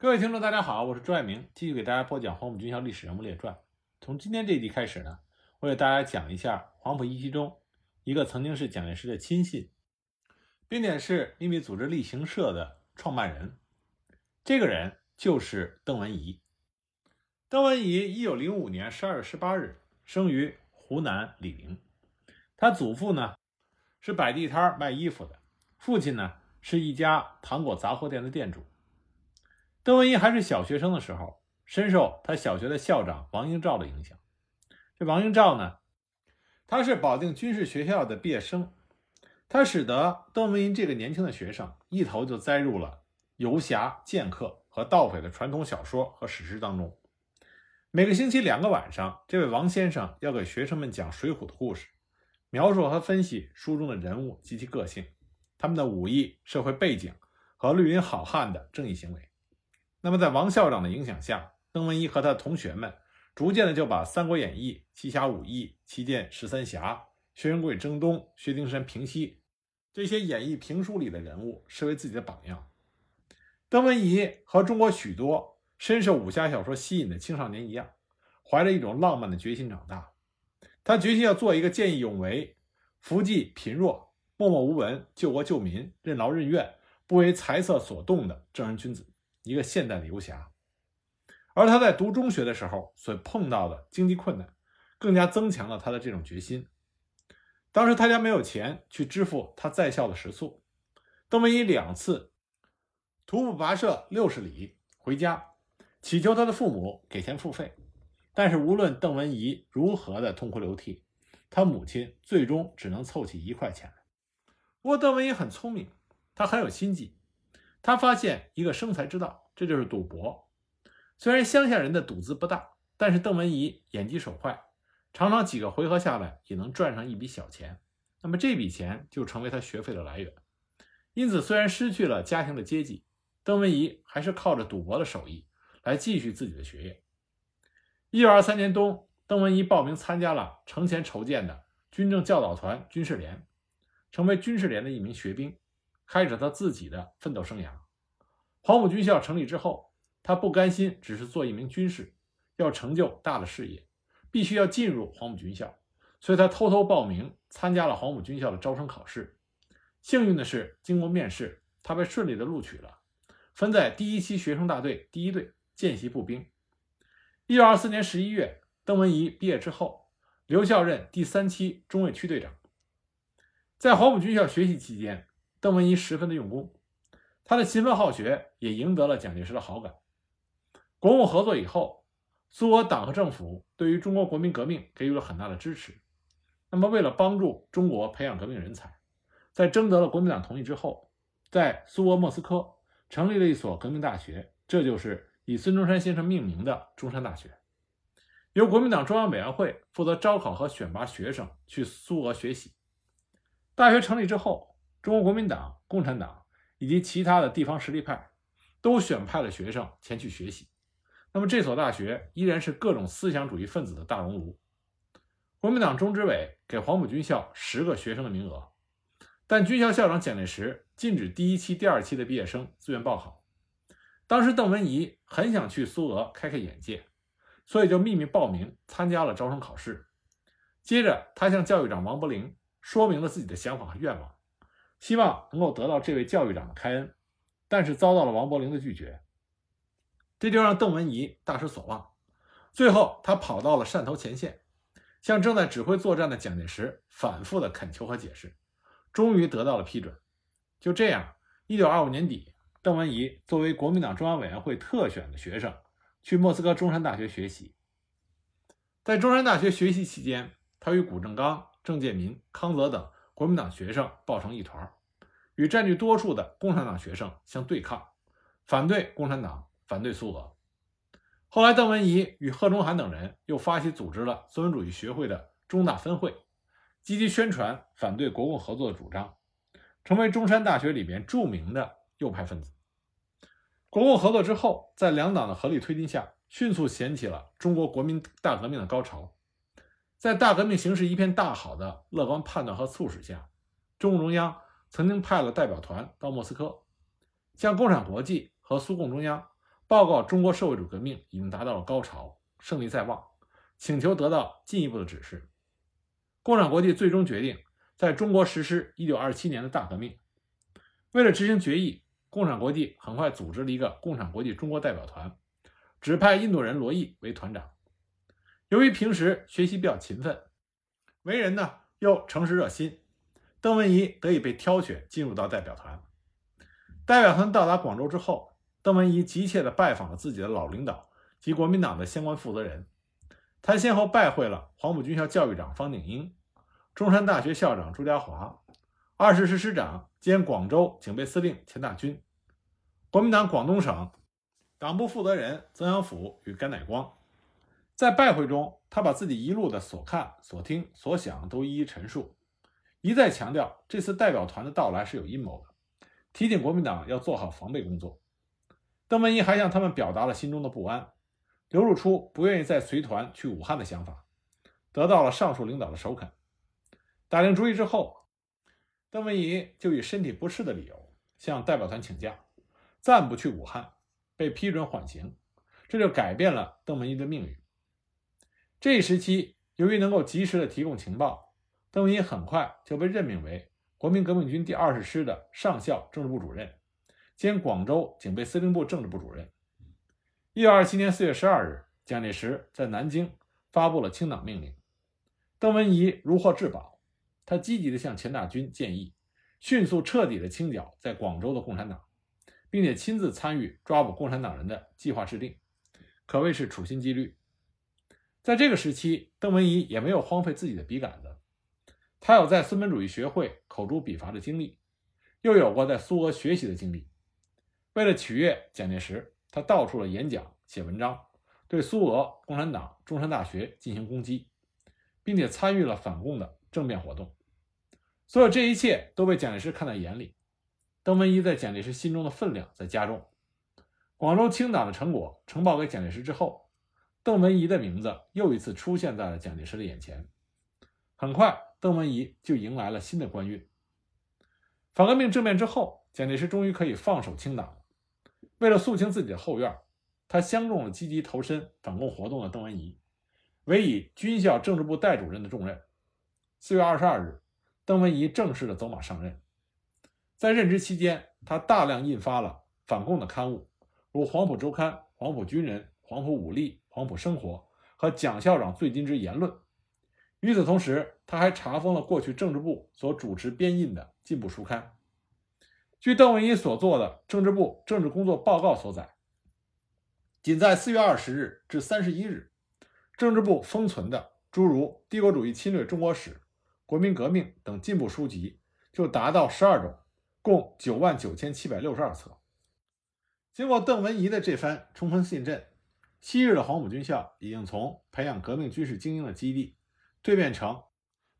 各位听众，大家好，我是朱爱明，继续给大家播讲黄埔军校历史人物列传。从今天这一集开始呢，我给大家讲一下黄埔一期中一个曾经是蒋介石的亲信，并且是秘密组织力行社的创办人。这个人就是邓文仪。邓文仪一九零五年十二月十八日生于湖南醴陵，他祖父呢是摆地摊卖衣服的，父亲呢是一家糖果杂货店的店主。邓文英还是小学生的时候，深受他小学的校长王英照的影响。这王英照呢，他是保定军事学校的毕业生，他使得邓文英这个年轻的学生一头就栽入了游侠、剑客和盗匪的传统小说和史诗当中。每个星期两个晚上，这位王先生要给学生们讲《水浒》的故事，描述和分析书中的人物及其个性、他们的武艺、社会背景和绿林好汉的正义行为。那么，在王校长的影响下，邓文仪和他的同学们逐渐的就把《三国演义》《七侠五义》《七剑十三侠》《薛仁贵征东》《薛丁山平西》这些演义评书里的人物视为自己的榜样。邓文仪和中国许多深受武侠小说吸引的青少年一样，怀着一种浪漫的决心长大。他决心要做一个见义勇为、扶济贫弱、默默无闻、救国救民、任劳任怨、不为财色所动的正人君子。一个现代的游侠，而他在读中学的时候所碰到的经济困难，更加增强了他的这种决心。当时他家没有钱去支付他在校的食宿，邓文仪两次徒步跋涉六十里回家，祈求他的父母给钱付费，但是无论邓文仪如何的痛哭流涕，他母亲最终只能凑起一块钱来。不过邓文仪很聪明，他很有心计。他发现一个生财之道，这就是赌博。虽然乡下人的赌资不大，但是邓文仪眼疾手快，常常几个回合下来也能赚上一笔小钱。那么这笔钱就成为他学费的来源。因此，虽然失去了家庭的接济，邓文仪还是靠着赌博的手艺来继续自己的学业。一九二三年冬，邓文仪报名参加了程前筹建的军政教导团军事连，成为军事连的一名学兵。开始他自己的奋斗生涯。黄埔军校成立之后，他不甘心只是做一名军士，要成就大的事业，必须要进入黄埔军校，所以他偷偷报名参加了黄埔军校的招生考试。幸运的是，经过面试，他被顺利的录取了，分在第一期学生大队第一队见习步兵。一九二四年十一月，邓文仪毕业之后，留校任第三期中尉区队长。在黄埔军校学习期间，邓文仪十分的用功，他的勤奋好学也赢得了蒋介石的好感。国共合作以后，苏俄党和政府对于中国国民革命给予了很大的支持。那么，为了帮助中国培养革命人才，在征得了国民党同意之后，在苏俄莫斯科成立了一所革命大学，这就是以孙中山先生命名的中山大学。由国民党中央委员会负责招考和选拔学生去苏俄学习。大学成立之后。中国国民党、共产党以及其他的地方实力派都选派了学生前去学习。那么，这所大学依然是各种思想主义分子的大熔炉。国民党中执委给黄埔军校十个学生的名额，但军校校长蒋介石禁止第一期、第二期的毕业生自愿报考。当时，邓文仪很想去苏俄开开眼界，所以就秘密报名参加了招生考试。接着，他向教育长王伯龄说明了自己的想法和愿望。希望能够得到这位教育长的开恩，但是遭到了王伯龄的拒绝，这就让邓文仪大失所望。最后，他跑到了汕头前线，向正在指挥作战的蒋介石反复的恳求和解释，终于得到了批准。就这样，一九二五年底，邓文仪作为国民党中央委员会特选的学生，去莫斯科中山大学学习。在中山大学学习期间，他与谷正刚、郑介民、康泽等。国民党学生抱成一团，与占据多数的共产党学生相对抗，反对共产党，反对苏俄。后来，邓文仪与贺中涵等人又发起组织了资本主义学会的中大分会，积极宣传反对国共合作的主张，成为中山大学里边著名的右派分子。国共合作之后，在两党的合力推进下，迅速掀起了中国国民大革命的高潮。在大革命形势一片大好的乐观判断和促使下，中共中央曾经派了代表团到莫斯科，向共产国际和苏共中央报告中国社会主义革命已经达到了高潮，胜利在望，请求得到进一步的指示。共产国际最终决定在中国实施1927年的大革命。为了执行决议，共产国际很快组织了一个共产国际中国代表团，指派印度人罗毅为团长。由于平时学习比较勤奋，为人呢又诚实热心，邓文仪得以被挑选进入到代表团。代表团到达广州之后，邓文仪急切地拜访了自己的老领导及国民党的相关负责人。他先后拜会了黄埔军校教育长方鼎英、中山大学校长朱家骅、二十师师长兼广州警备司令钱大钧、国民党广东省党部负责人曾祥甫与甘乃光。在拜会中，他把自己一路的所看、所听、所想都一一陈述，一再强调这次代表团的到来是有阴谋的，提醒国民党要做好防备工作。邓文仪还向他们表达了心中的不安，流露出不愿意再随团去武汉的想法，得到了上述领导的首肯。打定主意之后，邓文仪就以身体不适的理由向代表团请假，暂不去武汉，被批准缓行，这就改变了邓文仪的命运。这一时期，由于能够及时的提供情报，邓文仪很快就被任命为国民革命军第二十师的上校政治部主任，兼广州警备司令部政治部主任。一九二七年四月十二日，蒋介石在南京发布了清党命令，邓文仪如获至宝，他积极的向钱大钧建议，迅速彻底的清剿在广州的共产党，并且亲自参与抓捕共产党人的计划制定，可谓是处心积虑。在这个时期，邓文仪也没有荒废自己的笔杆子。他有在孙本主义学会口诛笔伐的经历，又有过在苏俄学习的经历。为了取悦蒋介石，他到处的演讲、写文章，对苏俄、共产党、中山大学进行攻击，并且参与了反共的政变活动。所有这一切都被蒋介石看在眼里。邓文仪在蒋介石心中的分量在加重。广州清党的成果呈报给蒋介石之后。邓文仪的名字又一次出现在了蒋介石的眼前。很快，邓文仪就迎来了新的官运。反革命政变之后，蒋介石终于可以放手清党了。为了肃清自己的后院，他相中了积极投身反共活动的邓文仪，委以军校政治部代主任的重任。四月二十二日，邓文仪正式的走马上任。在任职期间，他大量印发了反共的刊物，如《黄埔周刊》《黄埔军人》《黄埔武力》。黄埔生活和蒋校长最近之言论。与此同时，他还查封了过去政治部所主持编印的进步书刊。据邓文仪所做的政治部政治工作报告所载，仅在四月二十日至三十一日，政治部封存的诸如《帝国主义侵略中国史》《国民革命》等进步书籍就达到十二种，共九万九千七百六十二册。经过邓文仪的这番冲锋陷阵。昔日的黄埔军校已经从培养革命军事精英的基地，蜕变成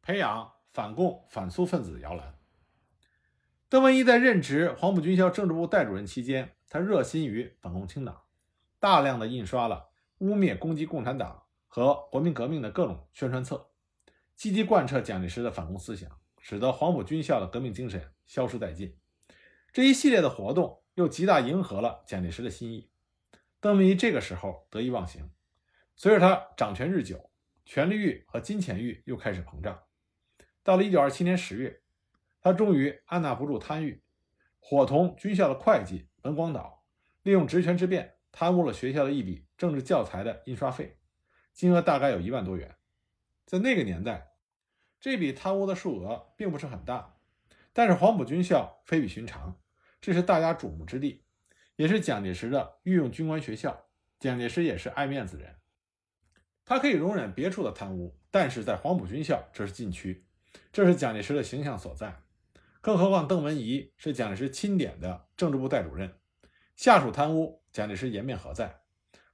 培养反共反苏分子的摇篮。邓文仪在任职黄埔军校政治部代主任期间，他热心于反共清党，大量的印刷了污蔑攻击共产党和国民革命的各种宣传册，积极贯彻蒋介石的反共思想，使得黄埔军校的革命精神消失殆尽。这一系列的活动又极大迎合了蒋介石的心意。邓文仪这个时候得意忘形，随着他掌权日久，权力欲和金钱欲又开始膨胀。到了1927年10月，他终于按捺不住贪欲，伙同军校的会计文广岛，利用职权之便贪污了学校的一笔政治教材的印刷费，金额大概有一万多元。在那个年代，这笔贪污的数额并不是很大，但是黄埔军校非比寻常，这是大家瞩目之地。也是蒋介石的御用军官学校。蒋介石也是爱面子人，他可以容忍别处的贪污，但是在黄埔军校这是禁区，这是蒋介石的形象所在。更何况邓文仪是蒋介石钦点的政治部代主任，下属贪污，蒋介石颜面何在？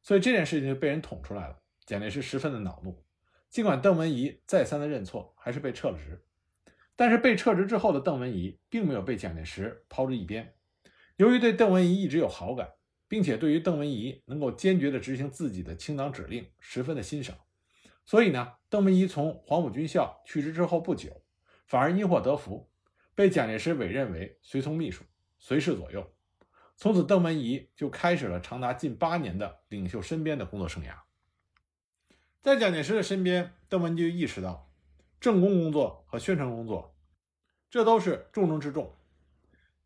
所以这件事情就被人捅出来了。蒋介石十分的恼怒，尽管邓文仪再三的认错，还是被撤了职。但是被撤职之后的邓文仪并没有被蒋介石抛之一边。由于对邓文仪一直有好感，并且对于邓文仪能够坚决地执行自己的清党指令十分的欣赏，所以呢，邓文仪从黄埔军校去职之后不久，反而因祸得福，被蒋介石委任为随从秘书，随侍左右。从此，邓文仪就开始了长达近八年的领袖身边的工作生涯。在蒋介石的身边，邓文仪意识到，政工工作和宣传工作，这都是重中之重。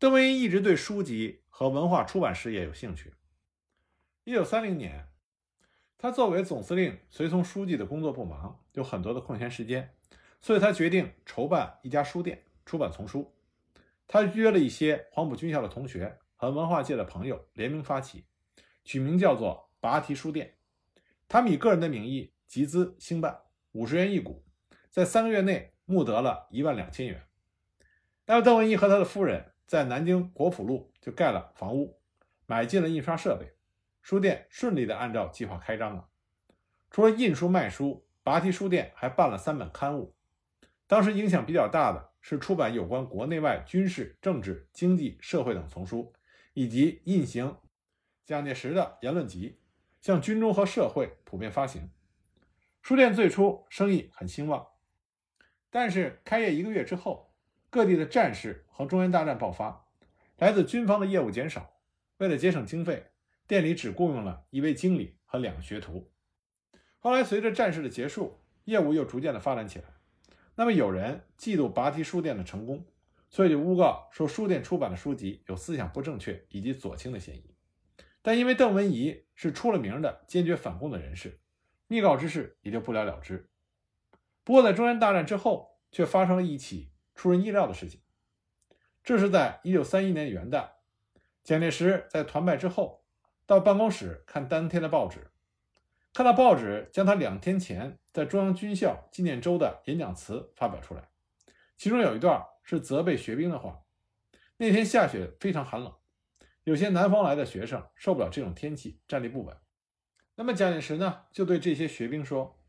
邓文仪一直对书籍和文化出版事业有兴趣。一九三零年，他作为总司令随从书记的工作不忙，有很多的空闲时间，所以他决定筹办一家书店，出版丛书。他约了一些黄埔军校的同学。和文化界的朋友联名发起，取名叫做“拔提书店”。他们以个人的名义集资兴办，五十元一股，在三个月内募得了一万两千元。但是，邓文仪和他的夫人在南京国府路就盖了房屋，买进了印刷设备，书店顺利的按照计划开张了。除了印书卖书，拔提书店还办了三本刊物。当时影响比较大的是出版有关国内外军事、政治、经济、社会等丛书。以及印行蒋介石的言论集，向军中和社会普遍发行。书店最初生意很兴旺，但是开业一个月之后，各地的战事和中原大战爆发，来自军方的业务减少。为了节省经费，店里只雇佣了一位经理和两个学徒。后来随着战事的结束，业务又逐渐的发展起来。那么有人嫉妒拔提书店的成功。所以就诬告说书店出版的书籍有思想不正确以及左倾的嫌疑，但因为邓文仪是出了名的坚决反共的人士，密告之事也就不了了之。不过在中原大战之后，却发生了一起出人意料的事情。这是在一九三一年元旦，蒋介石在团败之后，到办公室看当天的报纸，看到报纸将他两天前在中央军校纪念周的演讲词发表出来，其中有一段。是责备学兵的话。那天下雪，非常寒冷，有些南方来的学生受不了这种天气，站立不稳。那么蒋介石呢，就对这些学兵说：“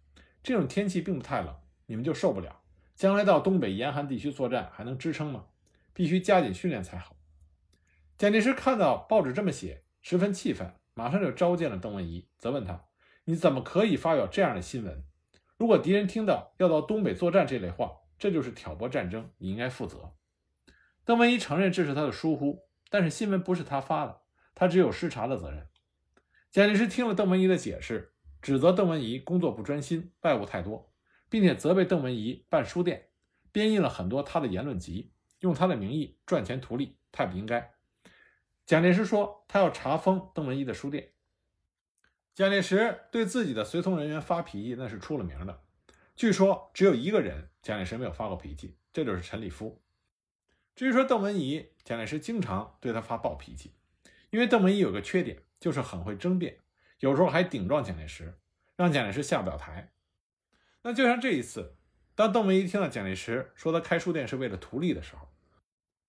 这种天气并不太冷，你们就受不了。将来到东北严寒地区作战还能支撑吗？必须加紧训练才好。”蒋介石看到报纸这么写，十分气愤，马上就召见了邓文仪，责问他：“你怎么可以发表这样的新闻？如果敌人听到要到东北作战这类话。”这就是挑拨战争，你应该负责。邓文仪承认这是他的疏忽，但是新闻不是他发的，他只有失察的责任。蒋介石听了邓文仪的解释，指责邓文仪工作不专心，外务太多，并且责备邓文仪办书店，编印了很多他的言论集，用他的名义赚钱图利，太不应该。蒋介石说他要查封邓文仪的书店。蒋介石对自己的随从人员发脾气，那是出了名的。据说只有一个人蒋介石没有发过脾气，这就是陈立夫。至于说邓文仪，蒋介石经常对他发暴脾气，因为邓文仪有个缺点，就是很会争辩，有时候还顶撞蒋介石，让蒋介石下不了台。那就像这一次，当邓文仪听到蒋介石说他开书店是为了图利的时候，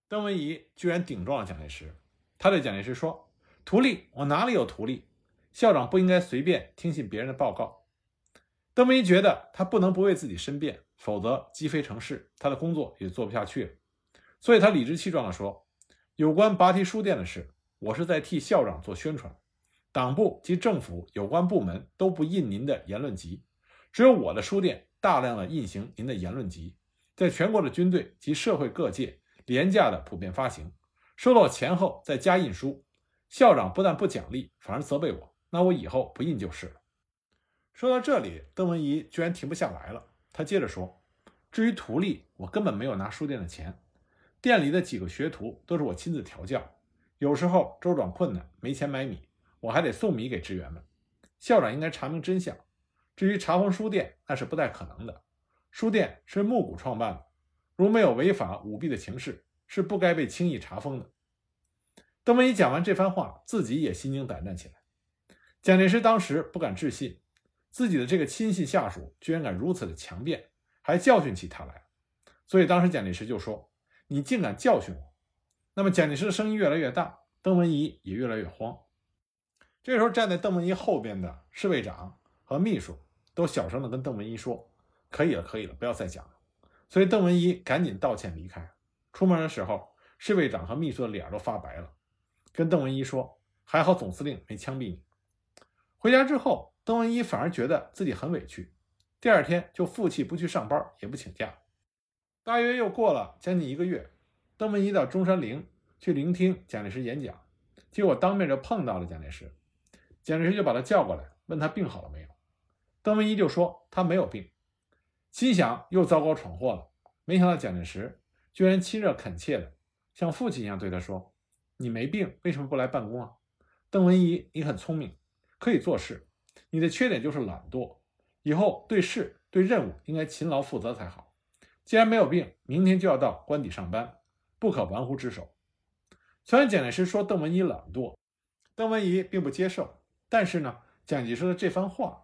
邓文仪居然顶撞了蒋介石。他对蒋介石说：“图利？我哪里有图利？校长不应该随便听信别人的报告。”邓文仪觉得他不能不为自己申辩，否则鸡飞成是，他的工作也做不下去了。所以他理直气壮地说：“有关拔提书店的事，我是在替校长做宣传。党部及政府有关部门都不印您的言论集，只有我的书店大量的印行您的言论集，在全国的军队及社会各界廉价的普遍发行，收到钱后再加印书。校长不但不奖励，反而责备我，那我以后不印就是了。”说到这里，邓文仪居然停不下来了。他接着说：“至于图利，我根本没有拿书店的钱，店里的几个学徒都是我亲自调教。有时候周转困难，没钱买米，我还得送米给职员们。校长应该查明真相。至于查封书店，那是不太可能的。书店是木谷创办的，如没有违法舞弊的情事，是不该被轻易查封的。”邓文仪讲完这番话，自己也心惊胆战起来。蒋介石当时不敢置信。自己的这个亲信下属居然敢如此的强辩，还教训起他来，所以当时蒋介石就说：“你竟敢教训我！”那么蒋介石的声音越来越大，邓文仪也越来越慌。这时候站在邓文仪后边的侍卫长和秘书都小声的跟邓文仪说：“可以了，可以了，不要再讲了。”所以邓文仪赶紧道歉离开。出门的时候，侍卫长和秘书的脸都发白了，跟邓文仪说：“还好总司令没枪毙你。”回家之后。邓文仪反而觉得自己很委屈，第二天就负气不去上班，也不请假。大约又过了将近一个月，邓文仪到中山陵去聆听蒋介石演讲，结果当面就碰到了蒋介石。蒋介石就把他叫过来，问他病好了没有。邓文仪就说他没有病，心想又糟糕闯祸了。没想到蒋介石居然亲热恳切的，像父亲一样对他说：“你没病，为什么不来办公啊？”邓文仪，你很聪明，可以做事，你的缺点就是懒惰，以后对事对任务应该勤劳负责才好。既然没有病，明天就要到官邸上班，不可玩忽职守。虽然蒋介石说邓文仪懒惰，邓文仪并不接受，但是呢，蒋介石的这番话，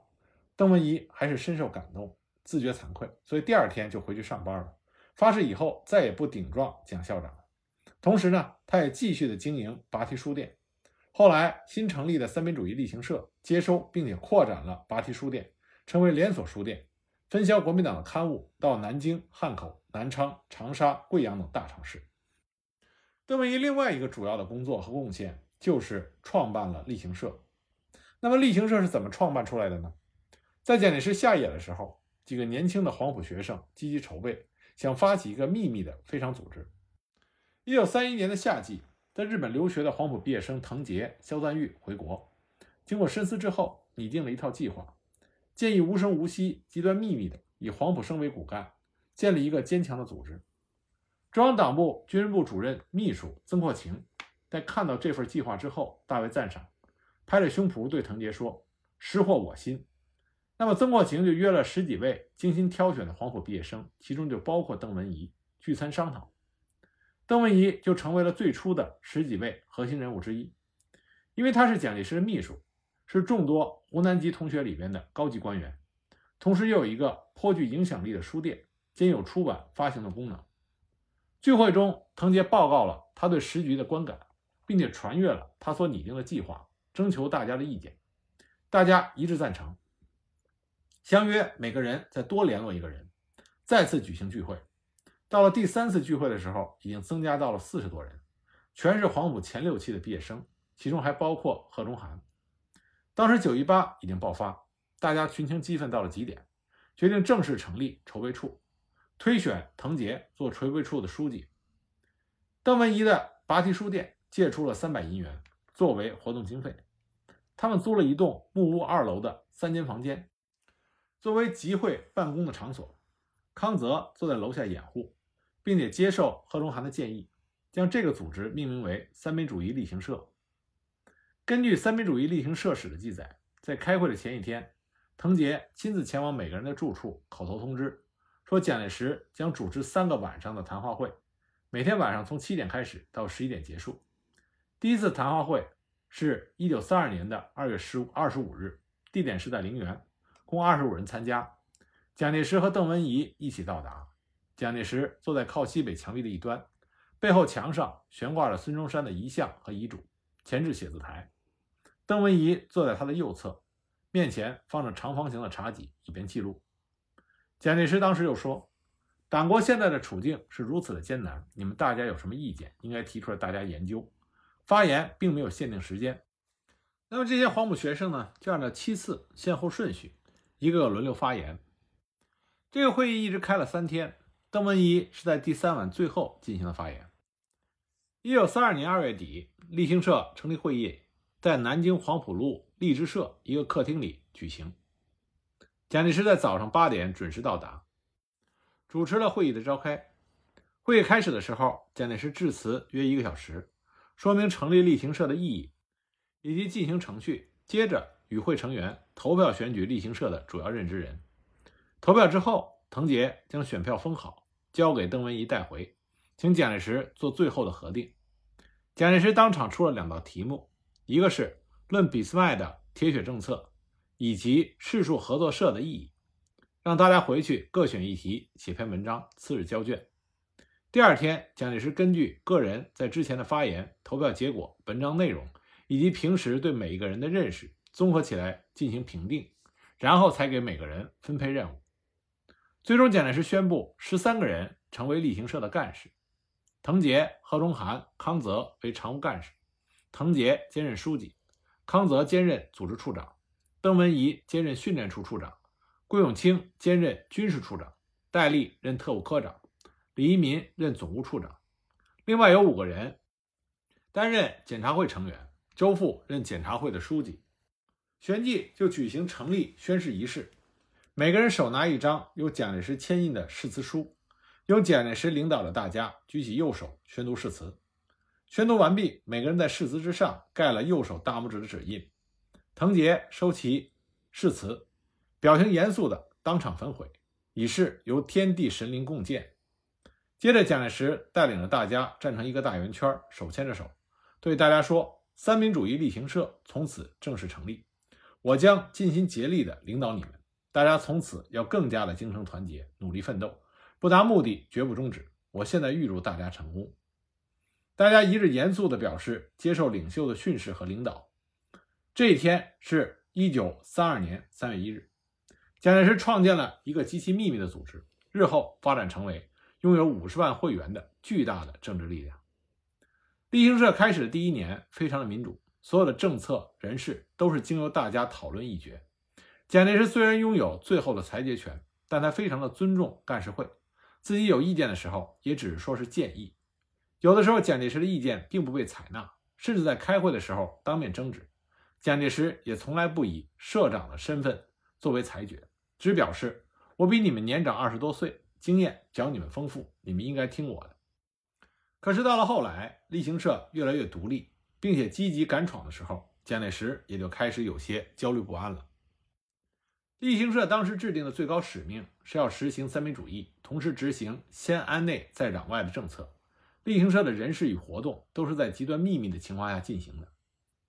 邓文仪还是深受感动，自觉惭愧，所以第二天就回去上班了，发誓以后再也不顶撞蒋校长。同时呢，他也继续的经营拔提书店。后来新成立的三民主义力行社接收并且扩展了拔提书店，成为连锁书店，分销国民党的刊物到南京、汉口、南昌、长沙、贵阳等大城市。邓文仪另外一个主要的工作和贡献就是创办了力行社。那么力行社是怎么创办出来的呢？在蒋介石下野的时候，几个年轻的黄埔学生积极筹备，想发起一个秘密的非常组织。一九三一年的夏季，在日本留学的黄埔毕业生藤杰、肖赞玉回国，经过深思之后，拟定了一套计划，建议无声无息、极端秘密的以黄埔生为骨干，建立一个坚强的组织。中央党部军人部主任秘书曾扩情在看到这份计划之后，大为赞赏，拍着胸脯对藤杰说：“识货我心。”那么曾扩情就约了十几位精心挑选的黄埔毕业生，其中就包括邓文仪，聚餐商讨。邓文仪就成为了最初的十几位核心人物之一，因为他是蒋介石的秘书，是众多湖南籍同学里边的高级官员，同时又有一个颇具影响力的书店，兼有出版发行的功能。聚会中，藤杰报告了他对时局的观感，并且传阅了他所拟定的计划，征求大家的意见。大家一致赞成，相约每个人再多联络一个人，再次举行聚会。到了第三次聚会的时候，已经增加到了四十多人，全是黄埔前六期的毕业生，其中还包括贺中涵。当时九一八已经爆发，大家群情激愤到了极点，决定正式成立筹备处。推选藤杰做筹备处的书记，邓文仪的拔提书店借出了三百银元作为活动经费，他们租了一栋木屋二楼的三间房间，作为集会办公的场所。康泽坐在楼下掩护，并且接受贺龙涵的建议，将这个组织命名为三民主义力行社。根据三民主义力行社史的记载，在开会的前一天，藤杰亲自前往每个人的住处，口头通知。说蒋介石将主持三个晚上的谈话会，每天晚上从七点开始到十一点结束。第一次谈话会是一九三二年的二月十五二十五日，地点是在陵园，共二十五人参加。蒋介石和邓文仪一起到达。蒋介石坐在靠西北墙壁的一端，背后墙上悬挂着孙中山的遗像和遗嘱，前置写字台。邓文仪坐在他的右侧，面前放着长方形的茶几，以便记录。蒋介石当时就说：“党国现在的处境是如此的艰难，你们大家有什么意见，应该提出来，大家研究。”发言并没有限定时间。那么这些黄埔学生呢，就按照七次先后顺序，一个个轮流发言。这个会议一直开了三天，邓文仪是在第三晚最后进行了发言。一九三二年二月底，立行社成立会议，在南京黄浦路励志社一个客厅里举行。蒋介石在早上八点准时到达，主持了会议的召开。会议开始的时候，蒋介石致辞约一个小时，说明成立立行社的意义以及进行程序。接着，与会成员投票选举力行社的主要任职人。投票之后，藤杰将选票封好，交给邓文仪带回，请蒋介石做最后的核定。蒋介石当场出了两道题目，一个是论俾斯麦的铁血政策。以及世数合作社的意义，让大家回去各选一题写篇文章，次日交卷。第二天，蒋介石根据个人在之前的发言、投票结果、文章内容以及平时对每一个人的认识综合起来进行评定，然后才给每个人分配任务。最终，蒋介石宣布十三个人成为力行社的干事，藤杰、贺中涵、康泽为常务干事，藤杰兼任书记，康泽兼任组织处长。邓文仪兼任训练处处长，顾永清兼任军事处长，戴笠任特务科长，李一民任总务处长。另外有五个人担任检查会成员，周富任检察会的书记。旋即就举行成立宣誓仪式，每个人手拿一张由蒋介石签印的誓词书，由蒋介石领导的大家举起右手宣读誓词。宣读完毕，每个人在誓词之上盖了右手大拇指的指印。藤杰收齐誓词，表情严肃地当场焚毁，以示由天地神灵共建。接着，蒋介石带领着大家站成一个大圆圈，手牵着手，对大家说：“三民主义力行社从此正式成立。”我将尽心竭力地领导你们，大家从此要更加的精诚团结，努力奋斗，不达目的绝不终止。我现在预祝大家成功。大家一致严肃地表示接受领袖的训示和领导。这一天是一九三二年三月一日，蒋介石创建了一个极其秘密的组织，日后发展成为拥有五十万会员的巨大的政治力量。立行社开始的第一年非常的民主。所有的政策人事都是经由大家讨论议决。蒋介石虽然拥有最后的裁决权，但他非常的尊重干事会，自己有意见的时候也只是说是建议。有的时候蒋介石的意见并不被采纳，甚至在开会的时候当面争执，蒋介石也从来不以社长的身份作为裁决，只表示我比你们年长二十多岁，经验较你们丰富，你们应该听我的。可是到了后来，立行社越来越独立。并且积极敢闯的时候，蒋介石也就开始有些焦虑不安了。立行社当时制定的最高使命是要实行三民主义，同时执行先安内再攘外的政策。立行社的人事与活动都是在极端秘密的情况下进行的，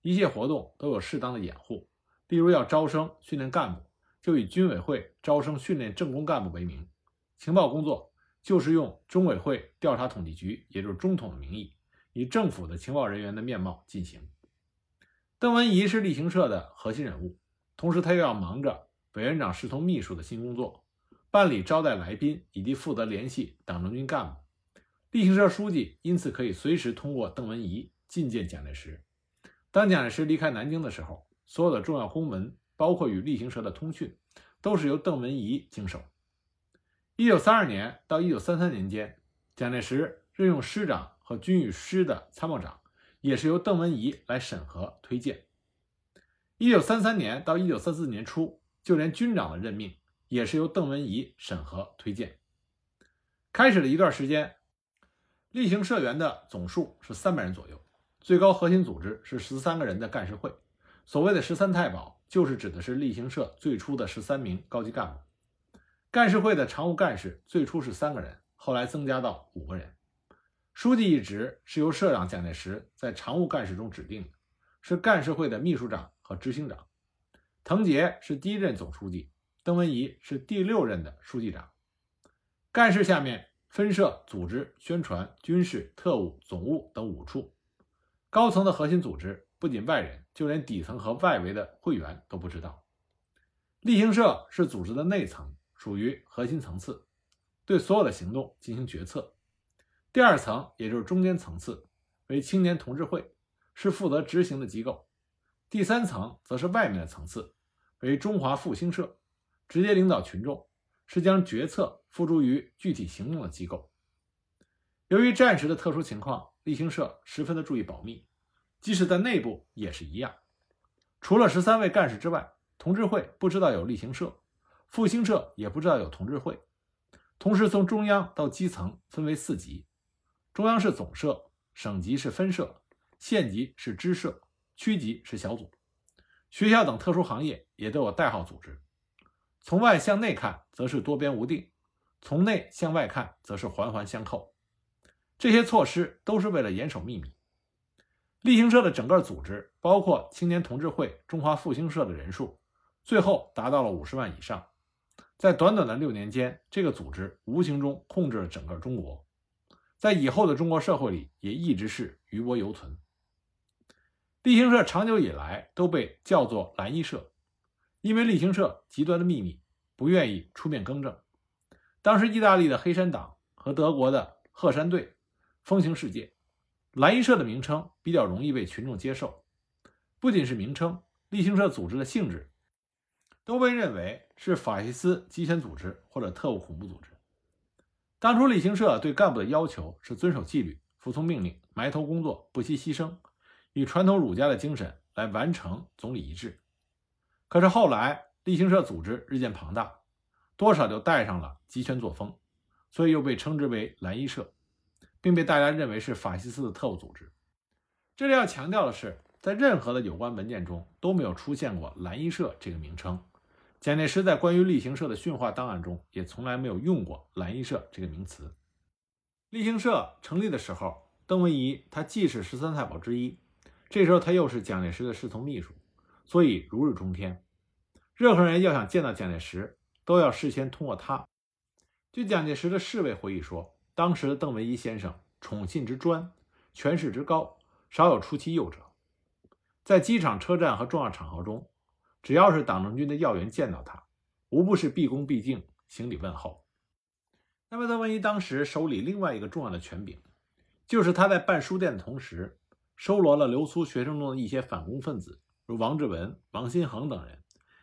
一切活动都有适当的掩护。例如要招生训练干部，就以军委会招生训练政工干部为名；情报工作就是用中委会调查统计局，也就是中统的名义。以政府的情报人员的面貌进行。邓文仪是例行社的核心人物，同时他又要忙着委员长侍从秘书的新工作，办理招待来宾以及负责联系党政军干部。例行社书记因此可以随时通过邓文仪觐见蒋介石。当蒋介石离开南京的时候，所有的重要公文，包括与例行社的通讯，都是由邓文仪经手。一九三二年到一九三三年间，蒋介石任用师长。和军与师的参谋长也是由邓文仪来审核推荐。一九三三年到一九三四年初，就连军长的任命也是由邓文仪审核推荐。开始了一段时间，例行社员的总数是三百人左右，最高核心组织是十三个人的干事会。所谓的十三太保，就是指的是例行社最初的十三名高级干部。干事会的常务干事最初是三个人，后来增加到五个人。书记一职是由社长蒋介石在常务干事中指定的，是干事会的秘书长和执行长。藤杰是第一任总书记，邓文仪是第六任的书记长。干事下面分设组织、宣传、军事、特务、总务等五处。高层的核心组织不仅外人，就连底层和外围的会员都不知道。例行社是组织的内层，属于核心层次，对所有的行动进行决策。第二层，也就是中间层次，为青年同志会，是负责执行的机构；第三层则是外面的层次，为中华复兴社，直接领导群众，是将决策付诸于具体行动的机构。由于战时的特殊情况，立行社十分的注意保密，即使在内部也是一样。除了十三位干事之外，同志会不知道有立行社，复兴社也不知道有同志会。同时，从中央到基层分为四级。中央是总社，省级是分社，县级是支社，区级是小组。学校等特殊行业也都有代号组织。从外向内看，则是多边无定；从内向外看，则是环环相扣。这些措施都是为了严守秘密。立行社的整个组织，包括青年同志会、中华复兴社的人数，最后达到了五十万以上。在短短的六年间，这个组织无形中控制了整个中国。在以后的中国社会里，也一直是余波犹存。立行社长久以来都被叫做蓝衣社，因为立行社极端的秘密，不愿意出面更正。当时意大利的黑山党和德国的鹤山队风行世界，蓝衣社的名称比较容易被群众接受。不仅是名称，立行社组织的性质都被认为是法西斯极权组织或者特务恐怖组织。当初立行社对干部的要求是遵守纪律、服从命令、埋头工作、不惜牺牲，以传统儒家的精神来完成总理遗志。可是后来立行社组织日渐庞大，多少就带上了集权作风，所以又被称之为蓝衣社，并被大家认为是法西斯的特务组织。这里要强调的是，在任何的有关文件中都没有出现过蓝衣社这个名称。蒋介石在关于立行社的训话档案中也从来没有用过蓝衣社这个名词。立行社成立的时候，邓文仪他既是十三太保之一，这时候他又是蒋介石的侍从秘书，所以如日中天。任何人要想见到蒋介石，都要事先通过他。据蒋介石的侍卫回忆说，当时的邓文仪先生宠信之专，权势之高，少有出其右者。在机场、车站和重要场合中。只要是党政军的要员见到他，无不是毕恭毕敬行礼问候。那么邓文仪当时手里另外一个重要的权柄，就是他在办书店的同时，收罗了留苏学生中的一些反共分子，如王志文、王新恒等人，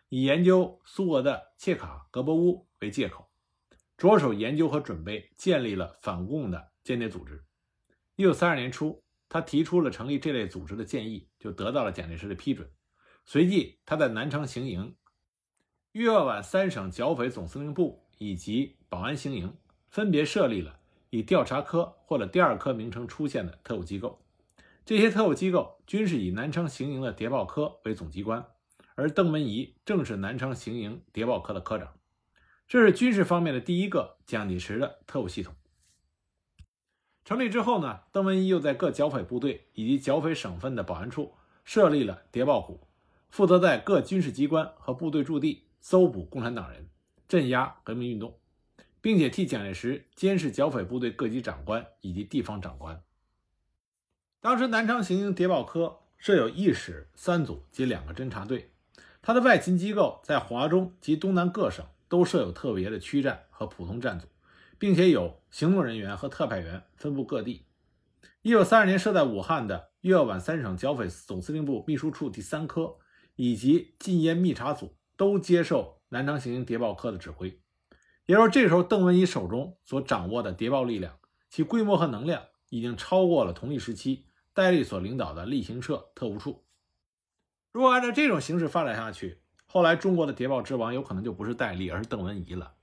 以研究苏俄的切卡格博乌为借口，着手研究和准备建立了反共的间谍组织。一九三二年初，他提出了成立这类组织的建议，就得到了蒋介石的批准。随即，他在南昌行营、豫鄂皖三省剿匪总司令部以及保安行营分别设立了以调查科或者第二科名称出现的特务机构。这些特务机构均是以南昌行营的谍报科为总机关，而邓文仪正是南昌行营谍报科的科长。这是军事方面的第一个蒋介石的特务系统。成立之后呢，邓文仪又在各剿匪部队以及剿匪省份的保安处设立了谍报股。负责在各军事机关和部队驻地搜捕共产党人，镇压革命运动，并且替蒋介石监视剿匪部队各级长官以及地方长官。当时南昌行营谍报科设有一室三组及两个侦察队，它的外勤机构在华中及东南各省都设有特别的区站和普通站组，并且有行动人员和特派员分布各地。一九三二年设在武汉的粤皖三省剿匪总司令部秘书处第三科。以及禁烟密查组都接受南昌行营谍报科的指挥，也就是说，这时候邓文仪手中所掌握的谍报力量，其规模和能量已经超过了同一时期戴笠所领导的立行社特务处。如果按照这种形式发展下去，后来中国的谍报之王有可能就不是戴笠，而是邓文仪了。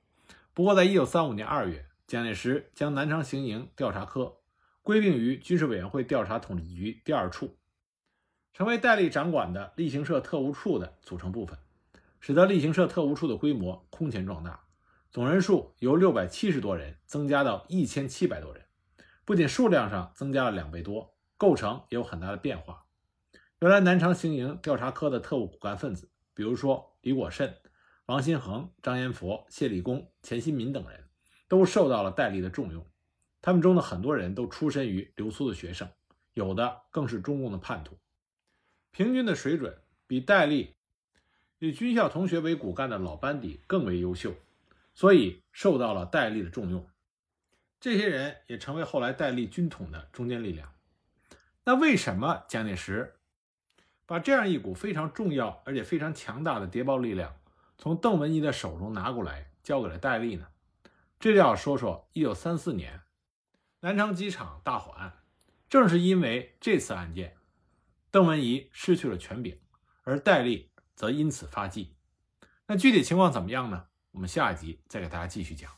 不过，在一九三五年二月，蒋介石将南昌行营调查科归并于军事委员会调查统计局第二处。成为戴笠掌管的例行社特务处的组成部分，使得例行社特务处的规模空前壮大，总人数由六百七十多人增加到一千七百多人，不仅数量上增加了两倍多，构成也有很大的变化。原来南昌行营调查科的特务骨干分子，比如说李果慎、王新恒、张延佛、谢立功、钱新民等人，都受到了戴笠的重用。他们中的很多人都出身于留苏的学生，有的更是中共的叛徒。平均的水准比戴笠以军校同学为骨干的老班底更为优秀，所以受到了戴笠的重用。这些人也成为后来戴笠军统的中坚力量。那为什么蒋介石把这样一股非常重要而且非常强大的谍报力量从邓文仪的手中拿过来交给了戴笠呢？这就要说说1934年南昌机场大火案。正是因为这次案件。邓文仪失去了权柄，而戴笠则因此发迹。那具体情况怎么样呢？我们下一集再给大家继续讲。